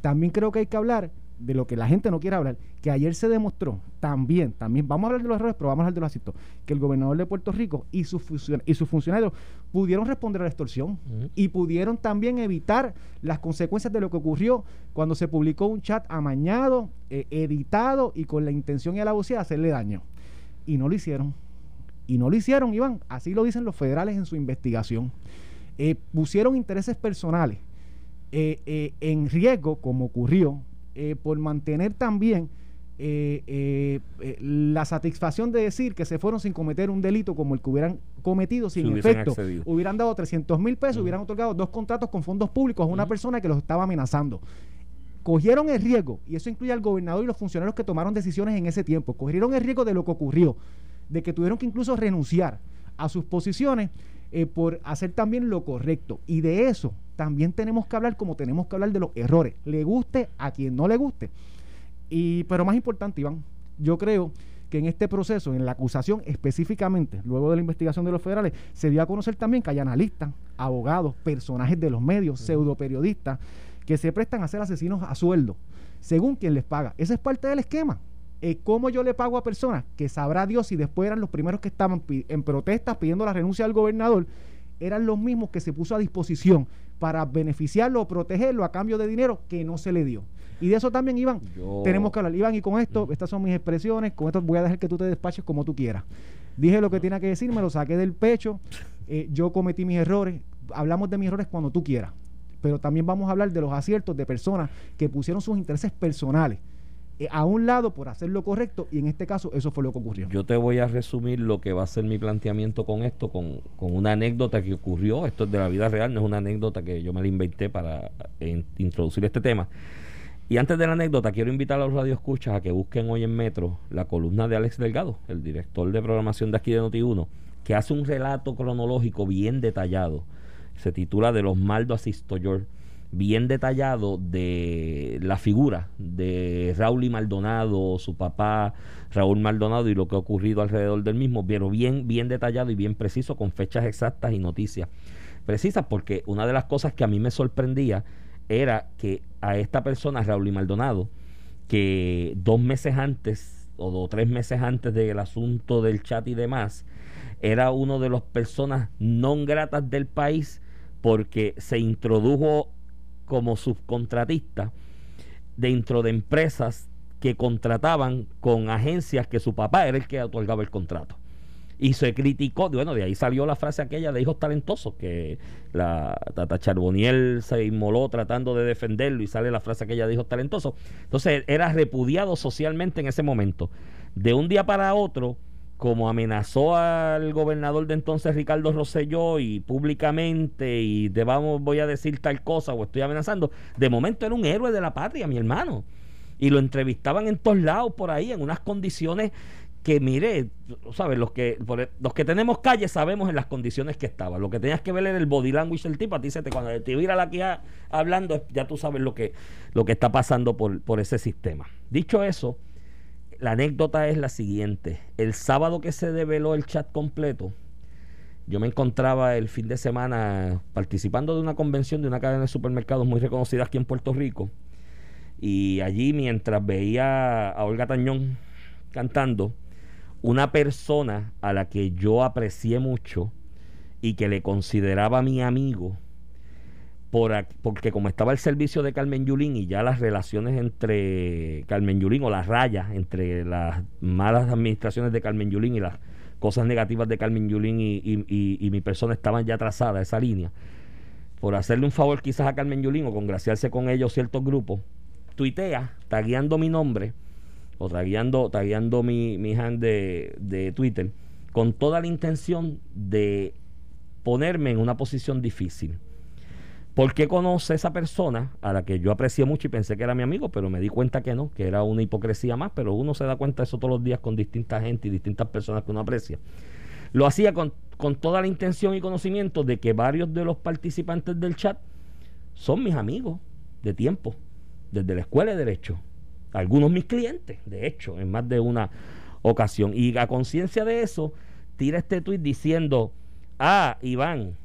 C: también creo que hay que hablar de lo que la gente no quiere hablar, que ayer se demostró también, también vamos a hablar de los errores, pero vamos a hablar de los aciertos, que el gobernador de Puerto Rico y sus y sus funcionarios pudieron responder a la extorsión y pudieron también evitar las consecuencias de lo que ocurrió cuando se publicó un chat amañado, eh, editado y con la intención y la voz de hacerle daño. Y no lo hicieron. Y no lo hicieron, Iván. Así lo dicen los federales en su investigación. Eh, pusieron intereses personales eh, en riesgo, como ocurrió, eh, por mantener también eh, eh, la satisfacción de decir que se fueron sin cometer un delito como el que hubieran cometido sin efecto. Hubieran dado 300 mil pesos, hubieran otorgado dos contratos con fondos públicos a una persona que los estaba amenazando. Cogieron el riesgo, y eso incluye al gobernador y los funcionarios que tomaron decisiones en ese tiempo, cogieron el riesgo de lo que ocurrió, de que tuvieron que incluso renunciar a sus posiciones por hacer también lo correcto. Y de eso también tenemos que hablar como tenemos que hablar de los errores, le guste a quien no le guste. Y, pero más importante, Iván, yo creo que en este proceso, en la acusación específicamente, luego de la investigación de los federales, se dio a conocer también que hay analistas, abogados, personajes de los medios, pseudo periodistas, que se prestan a ser asesinos a sueldo, según quien les paga. Ese es parte del esquema. Eh, ¿Cómo yo le pago a personas que sabrá Dios si después eran los primeros que estaban en protestas pidiendo la renuncia del gobernador? Eran los mismos que se puso a disposición para beneficiarlo o protegerlo a cambio de dinero que no se le dio. Y de eso también, Iván, tenemos que hablar. Iván, y con esto, estas son mis expresiones, con esto voy a dejar que tú te despaches como tú quieras. Dije lo que tenía que decir, me lo saqué del pecho, eh, yo cometí mis errores, hablamos de mis errores cuando tú quieras. pero también vamos a hablar de los aciertos de personas que pusieron sus intereses personales a un lado por hacer lo correcto y en este caso eso fue lo que ocurrió.
D: Yo te voy a resumir lo que va a ser mi planteamiento con esto, con, con una anécdota que ocurrió, esto es de la vida real, no es una anécdota que yo me la inventé para eh, introducir este tema. Y antes de la anécdota, quiero invitar a los radioescuchas a que busquen hoy en Metro la columna de Alex Delgado, el director de programación de aquí de Noti1, que hace un relato cronológico bien detallado. Se titula De los Maldo George bien detallado de la figura de Raúl y Maldonado, su papá Raúl Maldonado y lo que ha ocurrido alrededor del mismo, pero bien, bien detallado y bien preciso, con fechas exactas y noticias precisas, porque una de las cosas que a mí me sorprendía era que a esta persona, Raúl y Maldonado, que dos meses antes o tres meses antes del asunto del chat y demás, era uno de las personas no gratas del país porque se introdujo como subcontratista dentro de empresas que contrataban con agencias que su papá era el que otorgaba el contrato. Y se criticó, bueno, de ahí salió la frase aquella de hijos talentosos, que la Tata Charboniel se inmoló tratando de defenderlo y sale la frase aquella de hijos talentosos. Entonces era repudiado socialmente en ese momento. De un día para otro, como amenazó al gobernador de entonces Ricardo Rosselló y públicamente y de vamos voy a decir tal cosa o estoy amenazando, de momento era un héroe de la patria, mi hermano. Y lo entrevistaban en todos lados por ahí en unas condiciones que mire, sabes, los que e, los que tenemos calle sabemos en las condiciones que estaba. Lo que tenías que ver era el body language del tipo, a ti se te cuando te la aquí hablando, ya tú sabes lo que lo que está pasando por por ese sistema. Dicho eso, la anécdota es la siguiente. El sábado que se develó el chat completo, yo me encontraba el fin de semana participando de una convención de una cadena de supermercados muy reconocida aquí en Puerto Rico. Y allí mientras veía a Olga Tañón cantando, una persona a la que yo aprecié mucho y que le consideraba mi amigo, porque como estaba el servicio de Carmen Yulín y ya las relaciones entre Carmen Yulín o las rayas entre las malas administraciones de Carmen Yulín y las cosas negativas de Carmen Yulín y, mi persona estaban ya trazadas, esa línea, por hacerle un favor quizás a Carmen Yulín o congraciarse con ellos ciertos grupos, tuitea, tagueando mi nombre o tagueando, tagueando mi, mi hand de, de Twitter, con toda la intención de ponerme en una posición difícil ¿Por qué conoce esa persona a la que yo aprecié mucho y pensé que era mi amigo, pero me di cuenta que no, que era una hipocresía más, pero uno se da cuenta de eso todos los días con distinta gente y distintas personas que uno aprecia. Lo hacía con, con toda la intención y conocimiento de que varios de los participantes del chat son mis amigos de tiempo, desde la escuela de derecho. Algunos mis clientes, de hecho, en más de una ocasión. Y a conciencia de eso, tira este tuit diciendo, ah, Iván,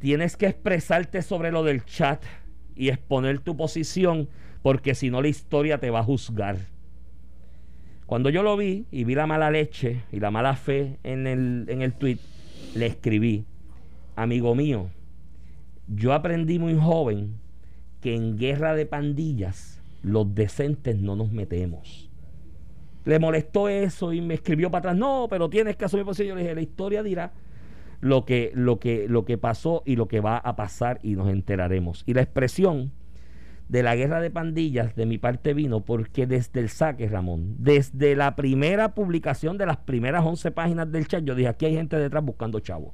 D: tienes que expresarte sobre lo del chat y exponer tu posición, porque si no la historia te va a juzgar. Cuando yo lo vi y vi la mala leche y la mala fe en el, en el tweet, le escribí, amigo mío, yo aprendí muy joven que en guerra de pandillas los decentes no nos metemos. Le molestó eso y me escribió para atrás, no, pero tienes que asumir posición. Yo le dije, la historia dirá lo que, lo que, lo que pasó y lo que va a pasar y nos enteraremos. Y la expresión de la guerra de pandillas de mi parte vino porque desde el saque, Ramón, desde la primera publicación de las primeras 11 páginas del chat, yo dije, aquí hay gente detrás buscando chavos.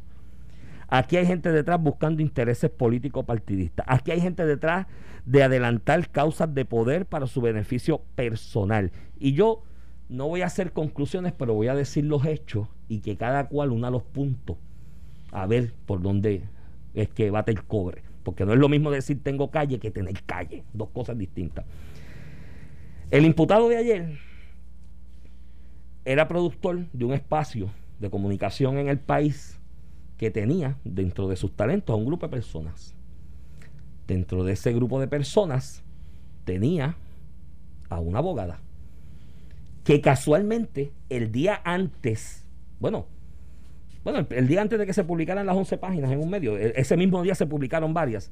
D: Aquí hay gente detrás buscando intereses políticos partidistas. Aquí hay gente detrás de adelantar causas de poder para su beneficio personal. Y yo no voy a hacer conclusiones, pero voy a decir los hechos y que cada cual una los puntos a ver por dónde es que bate el cobre. Porque no es lo mismo decir tengo calle que tener calle. Dos cosas distintas. El imputado de ayer era productor de un espacio de comunicación en el país que tenía dentro de sus talentos a un grupo de personas. Dentro de ese grupo de personas tenía a una abogada que casualmente el día antes, bueno, bueno, el, día antes de que se publicaran las 11 páginas en un medio, e, ese mismo día se publicaron varias.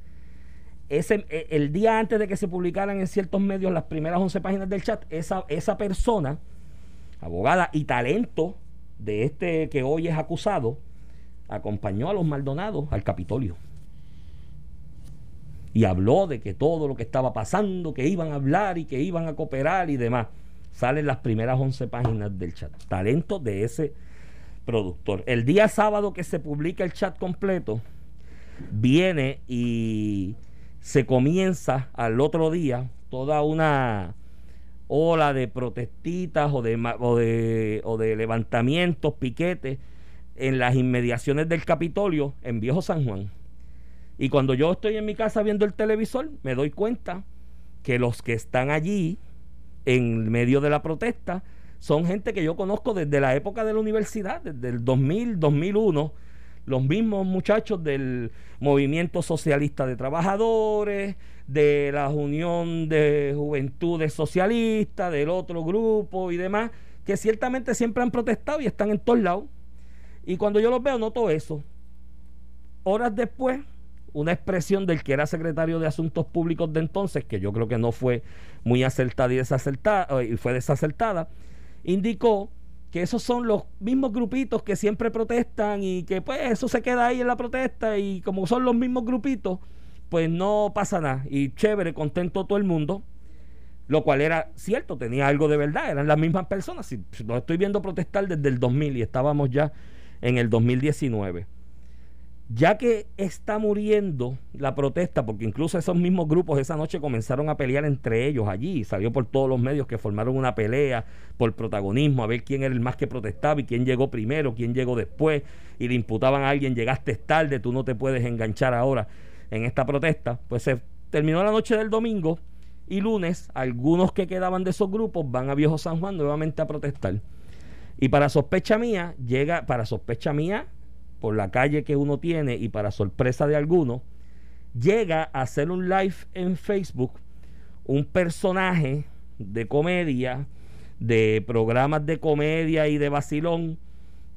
D: Ese, e, el día antes de que se publicaran en ciertos medios las primeras 11 páginas del chat, esa, esa persona, abogada y talento de este que hoy es acusado, acompañó a los Maldonados al Capitolio. y habló de que todo lo que estaba pasando, que iban a hablar y que iban a cooperar y demás. Salen las primeras 11 páginas del chat. Talento de ese productor. El día sábado que se publica el chat completo, viene y se comienza al otro día toda una ola de protestitas o de, o de, o de levantamientos, piquetes en las inmediaciones del Capitolio en Viejo San Juan. Y cuando yo estoy en mi casa viendo el televisor, me doy cuenta que los que están allí en medio de la protesta son gente que yo conozco desde la época de la universidad, desde el 2000, 2001, los mismos muchachos del movimiento socialista de trabajadores, de la Unión de Juventudes Socialistas, del otro grupo y demás, que ciertamente siempre han protestado y están en todos lados. Y cuando yo los veo, noto eso. Horas después, una expresión del que era secretario de Asuntos Públicos de entonces, que yo creo que no fue muy acertada y desacertada, y fue desacertada, indicó que esos son los mismos grupitos que siempre protestan y que pues eso se queda ahí en la protesta y como son los mismos grupitos, pues no pasa nada. Y chévere, contento todo el mundo, lo cual era cierto, tenía algo de verdad, eran las mismas personas, si, lo estoy viendo protestar desde el 2000 y estábamos ya en el 2019 ya que está muriendo la protesta, porque incluso esos mismos grupos esa noche comenzaron a pelear entre ellos allí, salió por todos los medios que formaron una pelea por protagonismo, a ver quién era el más que protestaba y quién llegó primero, quién llegó después, y le imputaban a alguien, llegaste tarde, tú no te puedes enganchar ahora en esta protesta, pues se terminó la noche del domingo y lunes algunos que quedaban de esos grupos van a Viejo San Juan nuevamente a protestar. Y para sospecha mía, llega, para sospecha mía, por la calle que uno tiene y para sorpresa de alguno, llega a hacer un live en Facebook un personaje de comedia, de programas de comedia y de vacilón,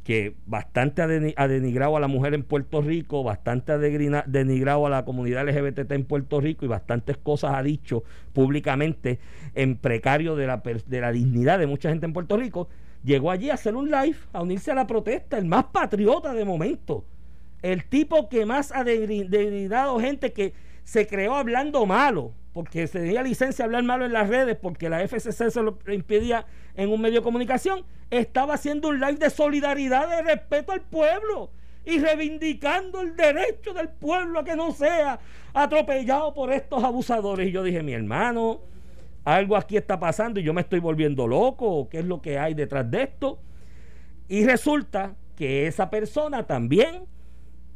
D: que bastante ha, denigrado a la mujer en Puerto Rico, bastante ha denigrado a la comunidad LGBT en Puerto Rico y bastantes cosas ha dicho públicamente en precario de la, de la dignidad de mucha gente en Puerto Rico llegó allí a hacer un live, a unirse a la protesta, el más patriota de momento. El tipo que más ha denigrado gente que se creó hablando malo, porque se tenía licencia de hablar malo en las redes, porque la FCC se lo impedía en un medio de comunicación, estaba haciendo un live de solidaridad, de respeto al pueblo y reivindicando el derecho del pueblo a que no sea atropellado por estos abusadores. Y yo dije, mi hermano, algo aquí está pasando y yo me estoy volviendo loco, qué es lo que hay detrás de esto. Y resulta que esa persona también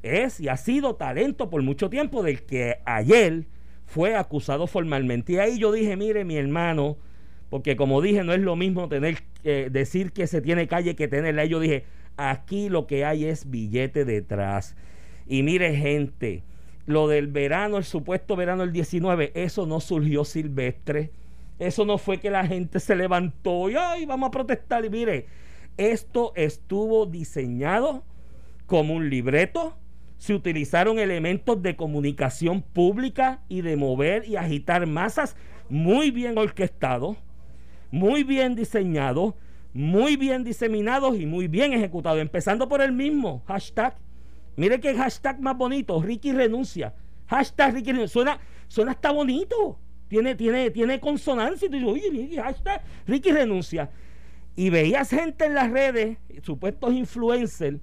D: es y ha sido talento por mucho tiempo del que ayer fue acusado formalmente. Y ahí yo dije, mire mi hermano, porque como dije, no es lo mismo tener que decir que se tiene calle que tenerla. Y yo dije, aquí lo que hay es billete detrás. Y mire gente, lo del verano, el supuesto verano del 19, eso no surgió silvestre eso no fue que la gente se levantó y ay, vamos a protestar. Y mire, esto estuvo diseñado como un libreto. Se utilizaron elementos de comunicación pública y de mover y agitar masas muy bien orquestados, muy bien diseñados, muy bien diseminados y muy bien ejecutados. Empezando por el mismo hashtag. Mire qué hashtag más bonito. Ricky renuncia. Hashtag Ricky renuncia. Suena, suena hasta bonito tiene, tiene, tiene consonancia. Y tú oye, hashtag Ricky renuncia. Y veías gente en las redes, supuestos influencers,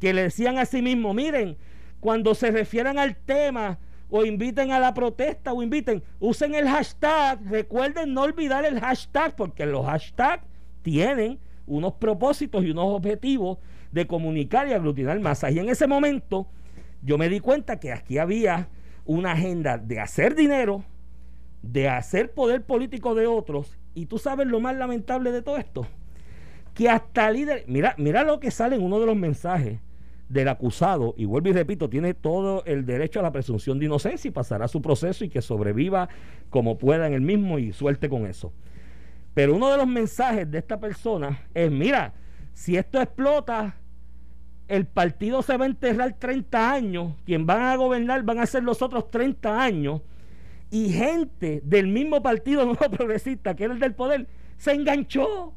D: que le decían a sí mismos, miren, cuando se refieran al tema o inviten a la protesta o inviten, usen el hashtag, recuerden no olvidar el hashtag, porque los hashtags tienen unos propósitos y unos objetivos de comunicar y aglutinar masas. Y en ese momento yo me di cuenta que aquí había una agenda de hacer dinero, de hacer poder político de otros. Y tú sabes lo más lamentable de todo esto. Que hasta líder, mira, mira lo que sale en uno de los mensajes del acusado, y vuelvo y repito, tiene todo el derecho a la presunción de inocencia y pasará su proceso y que sobreviva como pueda en el mismo y suelte con eso. Pero uno de los mensajes de esta persona es, mira, si esto explota, el partido se va a enterrar 30 años, quien van a gobernar van a ser los otros 30 años, y gente del mismo partido nuevo progresista, que era el del poder, se enganchó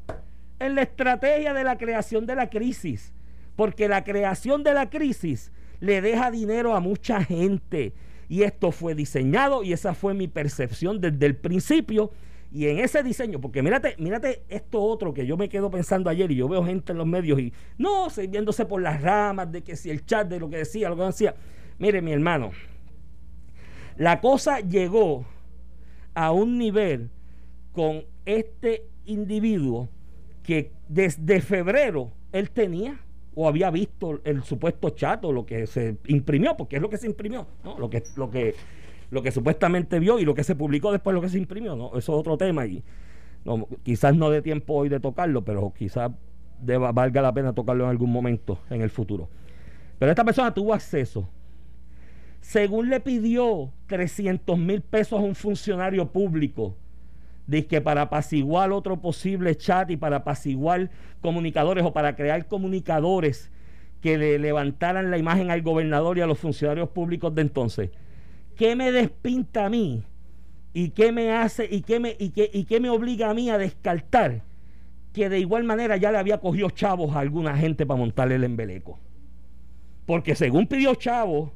D: en la estrategia de la creación de la crisis. Porque la creación de la crisis le deja dinero a mucha gente. y esto fue diseñado y esa fue mi percepción desde el principio. Y en ese diseño, porque mírate, mírate esto otro que yo me quedo pensando ayer y yo veo gente en los medios y no, viéndose por las ramas de que si el chat de lo que decía, lo que decía. Mire, mi hermano, la cosa llegó a un nivel con este individuo que desde febrero él tenía o había visto el supuesto chat o lo que se imprimió, porque es lo que se imprimió, ¿no? Lo que, lo que, lo que supuestamente vio y lo que se publicó después lo que se imprimió, ¿no? Eso es otro tema y quizás no dé tiempo hoy de tocarlo, pero quizás deba, valga la pena tocarlo en algún momento en el futuro. Pero esta persona tuvo acceso. Según le pidió 300 mil pesos a un funcionario público de que para apaciguar otro posible chat y para apaciguar comunicadores o para crear comunicadores que le levantaran la imagen al gobernador y a los funcionarios públicos de entonces. ¿Qué me despinta a mí? ¿Y qué me hace y qué me, y qué, y qué me obliga a mí a descartar que de igual manera ya le había cogido chavos a alguna gente para montarle el embeleco? Porque según pidió chavos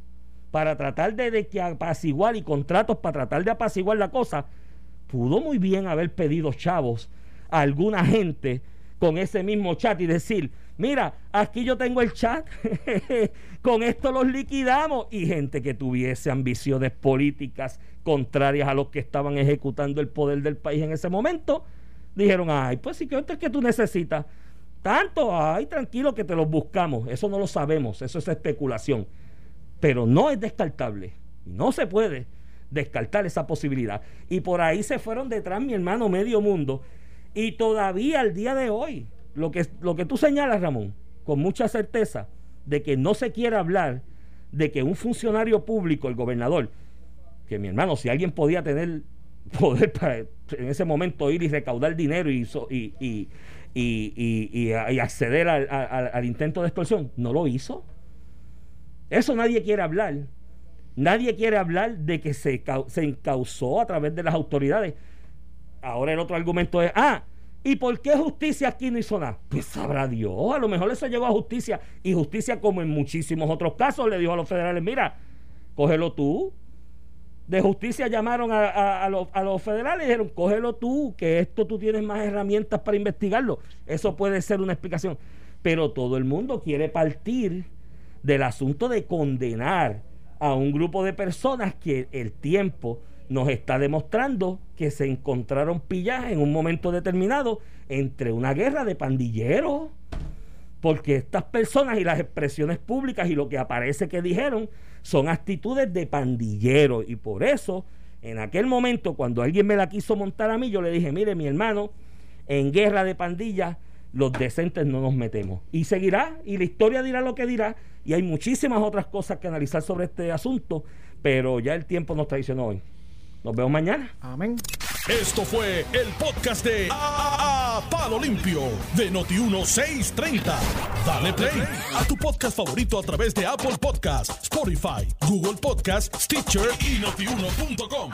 D: para tratar de, que apaciguar y contratos para tratar de apaciguar la cosa, pudo muy bien haber pedido chavos a alguna gente con ese mismo chat y decir, mira, aquí yo tengo el chat, con esto los liquidamos. Y gente que tuviese ambiciones políticas contrarias a los que estaban ejecutando el poder del país en ese momento, dijeron, ay, pues sí, que esto es que tú necesitas. Tanto, ay, tranquilo que te los buscamos. Eso no lo sabemos, eso es especulación. Pero no es descartable. No se puede descartar esa posibilidad. Y por ahí se fueron detrás mi hermano medio mundo. Y todavía al día de hoy, lo que, lo que tú señalas, Ramón, con mucha certeza, de que no se quiere hablar de que un funcionario público, el gobernador, que mi hermano, si alguien podía tener poder para en ese momento ir y recaudar dinero y, y, y, y acceder al, al intento de extorsión, no lo hizo. Eso nadie quiere hablar. Nadie quiere hablar de que se, se encausó a través de las autoridades. Ahora el otro argumento es, ah, ¿y por qué justicia aquí no hizo nada? Pues sabrá Dios, a lo mejor eso llegó a justicia y justicia como en muchísimos otros casos le dijo a los federales, mira, cógelo tú. De justicia llamaron a, los, a los federales y dijeron, cógelo tú, que esto tú tienes más herramientas para investigarlo. Eso puede ser una explicación. Pero todo el mundo quiere partir del asunto de condenar a un grupo de personas que el tiempo nos está demostrando que se encontraron pilladas en un momento determinado entre una guerra de pandilleros. Porque estas personas y las expresiones públicas y lo que aparece que dijeron son actitudes de pandilleros. Y por eso, en aquel momento, cuando alguien me la quiso montar a mí, yo le dije, mire mi hermano, en guerra de pandillas los decentes no nos metemos. Y seguirá, y la historia dirá lo que dirá, y hay muchísimas otras cosas que analizar sobre este asunto, pero ya el tiempo nos traicionó hoy. Nos vemos mañana.
C: Amén.
A: Esto fue el podcast de a, Palo Limpio de Noti1630. Dale play a tu podcast favorito a través de Apple Podcasts, Spotify, Google Podcasts, Stitcher y notiuno.com.